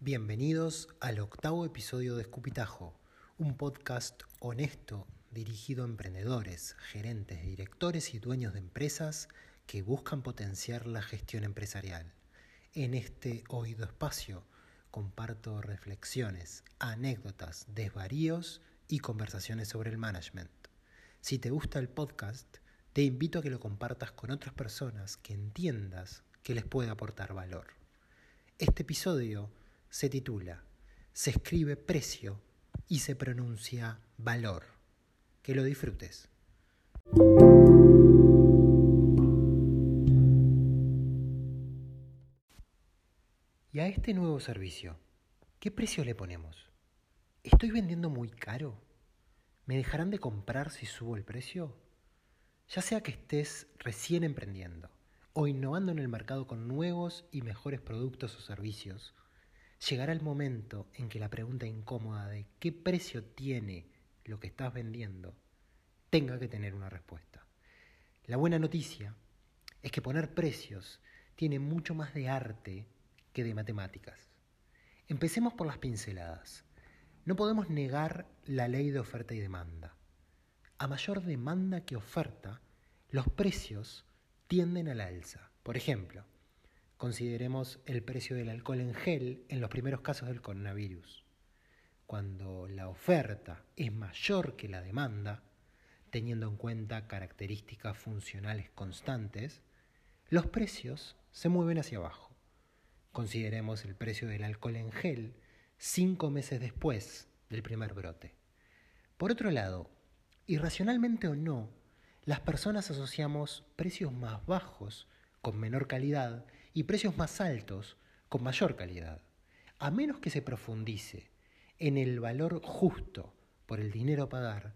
Bienvenidos al octavo episodio de Escupitajo, un podcast honesto dirigido a emprendedores, gerentes, directores y dueños de empresas que buscan potenciar la gestión empresarial. En este oído espacio comparto reflexiones, anécdotas, desvaríos y conversaciones sobre el management. Si te gusta el podcast, te invito a que lo compartas con otras personas que entiendas que les puede aportar valor. Este episodio se titula Se escribe precio y se pronuncia valor. Que lo disfrutes. Y a este nuevo servicio, ¿qué precio le ponemos? ¿Estoy vendiendo muy caro? ¿Me dejarán de comprar si subo el precio? Ya sea que estés recién emprendiendo o innovando en el mercado con nuevos y mejores productos o servicios, llegará el momento en que la pregunta incómoda de qué precio tiene lo que estás vendiendo tenga que tener una respuesta. La buena noticia es que poner precios tiene mucho más de arte que de matemáticas. Empecemos por las pinceladas. No podemos negar la ley de oferta y demanda. A mayor demanda que oferta, los precios tienden al alza. Por ejemplo, consideremos el precio del alcohol en gel en los primeros casos del coronavirus. Cuando la oferta es mayor que la demanda, teniendo en cuenta características funcionales constantes, los precios se mueven hacia abajo. Consideremos el precio del alcohol en gel cinco meses después del primer brote. Por otro lado, irracionalmente o no, las personas asociamos precios más bajos con menor calidad y precios más altos con mayor calidad. A menos que se profundice en el valor justo por el dinero a pagar,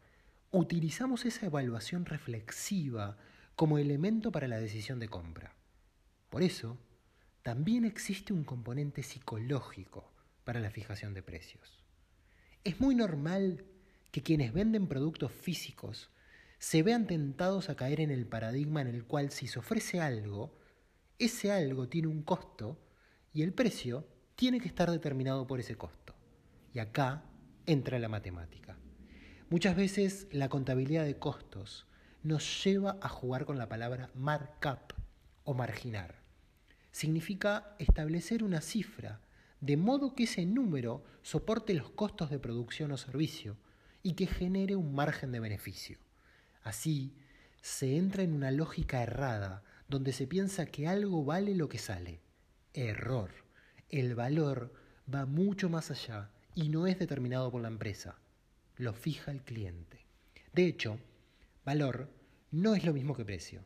utilizamos esa evaluación reflexiva como elemento para la decisión de compra. Por eso, también existe un componente psicológico para la fijación de precios. Es muy normal que quienes venden productos físicos se vean tentados a caer en el paradigma en el cual si se ofrece algo, ese algo tiene un costo y el precio tiene que estar determinado por ese costo. Y acá entra la matemática. Muchas veces la contabilidad de costos nos lleva a jugar con la palabra markup o marginar. Significa establecer una cifra de modo que ese número soporte los costos de producción o servicio y que genere un margen de beneficio. Así, se entra en una lógica errada donde se piensa que algo vale lo que sale. Error. El valor va mucho más allá y no es determinado por la empresa. Lo fija el cliente. De hecho, valor no es lo mismo que precio.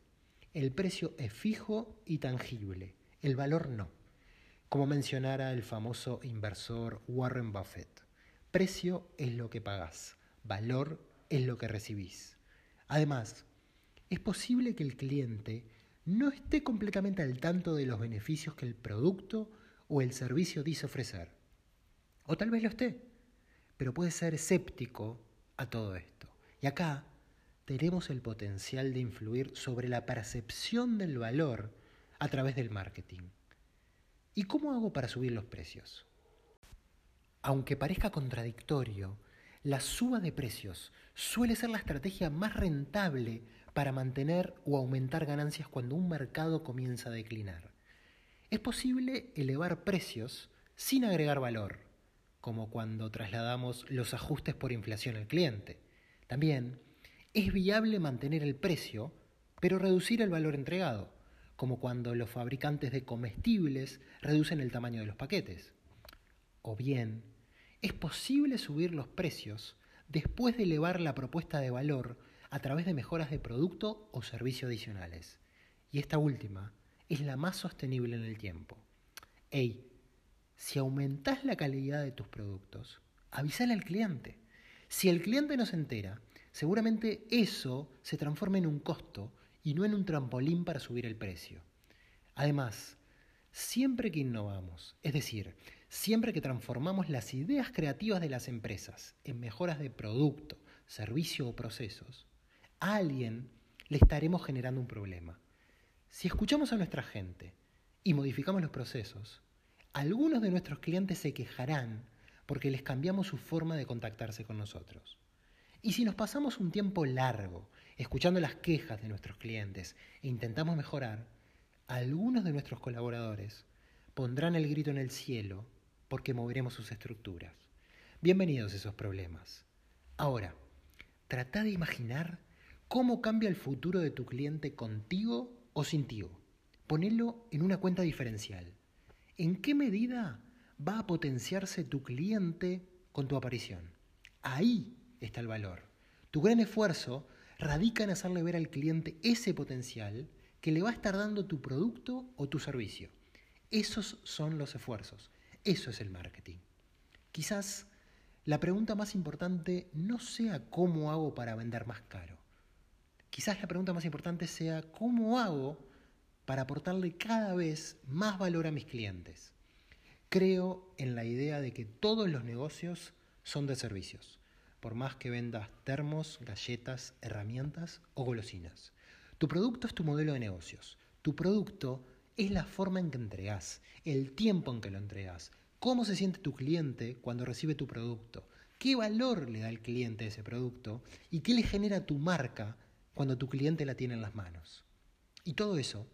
El precio es fijo y tangible. El valor no como mencionara el famoso inversor Warren Buffett. Precio es lo que pagás, valor es lo que recibís. Además, es posible que el cliente no esté completamente al tanto de los beneficios que el producto o el servicio dice ofrecer. O tal vez lo esté, pero puede ser escéptico a todo esto. Y acá tenemos el potencial de influir sobre la percepción del valor a través del marketing. ¿Y cómo hago para subir los precios? Aunque parezca contradictorio, la suba de precios suele ser la estrategia más rentable para mantener o aumentar ganancias cuando un mercado comienza a declinar. Es posible elevar precios sin agregar valor, como cuando trasladamos los ajustes por inflación al cliente. También es viable mantener el precio, pero reducir el valor entregado como cuando los fabricantes de comestibles reducen el tamaño de los paquetes. O bien, es posible subir los precios después de elevar la propuesta de valor a través de mejoras de producto o servicio adicionales. Y esta última es la más sostenible en el tiempo. Ey, si aumentas la calidad de tus productos, avísale al cliente. Si el cliente no se entera, seguramente eso se transforma en un costo y no en un trampolín para subir el precio. Además, siempre que innovamos, es decir, siempre que transformamos las ideas creativas de las empresas en mejoras de producto, servicio o procesos, a alguien le estaremos generando un problema. Si escuchamos a nuestra gente y modificamos los procesos, algunos de nuestros clientes se quejarán porque les cambiamos su forma de contactarse con nosotros. Y si nos pasamos un tiempo largo escuchando las quejas de nuestros clientes e intentamos mejorar, algunos de nuestros colaboradores pondrán el grito en el cielo porque moveremos sus estructuras. Bienvenidos esos problemas. Ahora, trata de imaginar cómo cambia el futuro de tu cliente contigo o sin ti. Ponelo en una cuenta diferencial. ¿En qué medida va a potenciarse tu cliente con tu aparición? Ahí está el valor. Tu gran esfuerzo radica en hacerle ver al cliente ese potencial que le va a estar dando tu producto o tu servicio. Esos son los esfuerzos. Eso es el marketing. Quizás la pregunta más importante no sea cómo hago para vender más caro. Quizás la pregunta más importante sea cómo hago para aportarle cada vez más valor a mis clientes. Creo en la idea de que todos los negocios son de servicios, por más que vendas termos, galletas, herramientas o golosinas. Tu producto es tu modelo de negocios. Tu producto es la forma en que entregas, el tiempo en que lo entregas, cómo se siente tu cliente cuando recibe tu producto, qué valor le da el cliente a ese producto y qué le genera tu marca cuando tu cliente la tiene en las manos. Y todo eso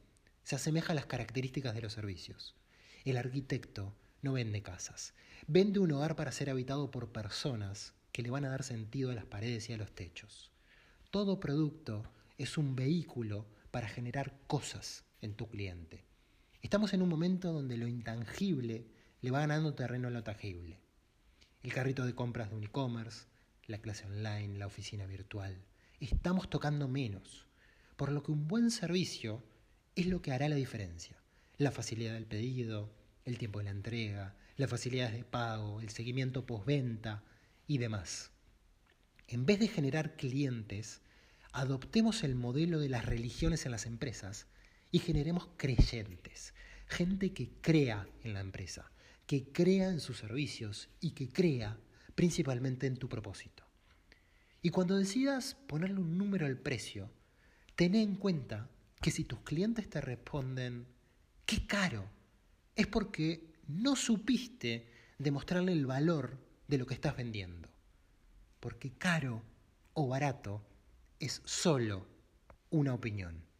se asemeja a las características de los servicios. El arquitecto no vende casas, vende un hogar para ser habitado por personas que le van a dar sentido a las paredes y a los techos. Todo producto es un vehículo para generar cosas en tu cliente. Estamos en un momento donde lo intangible le va ganando terreno a lo tangible. El carrito de compras de un e-commerce, la clase online, la oficina virtual. Estamos tocando menos, por lo que un buen servicio es lo que hará la diferencia. La facilidad del pedido, el tiempo de la entrega, las facilidades de pago, el seguimiento postventa y demás. En vez de generar clientes, adoptemos el modelo de las religiones en las empresas y generemos creyentes, gente que crea en la empresa, que crea en sus servicios y que crea principalmente en tu propósito. Y cuando decidas ponerle un número al precio, ten en cuenta que si tus clientes te responden, qué caro, es porque no supiste demostrarle el valor de lo que estás vendiendo. Porque caro o barato es solo una opinión.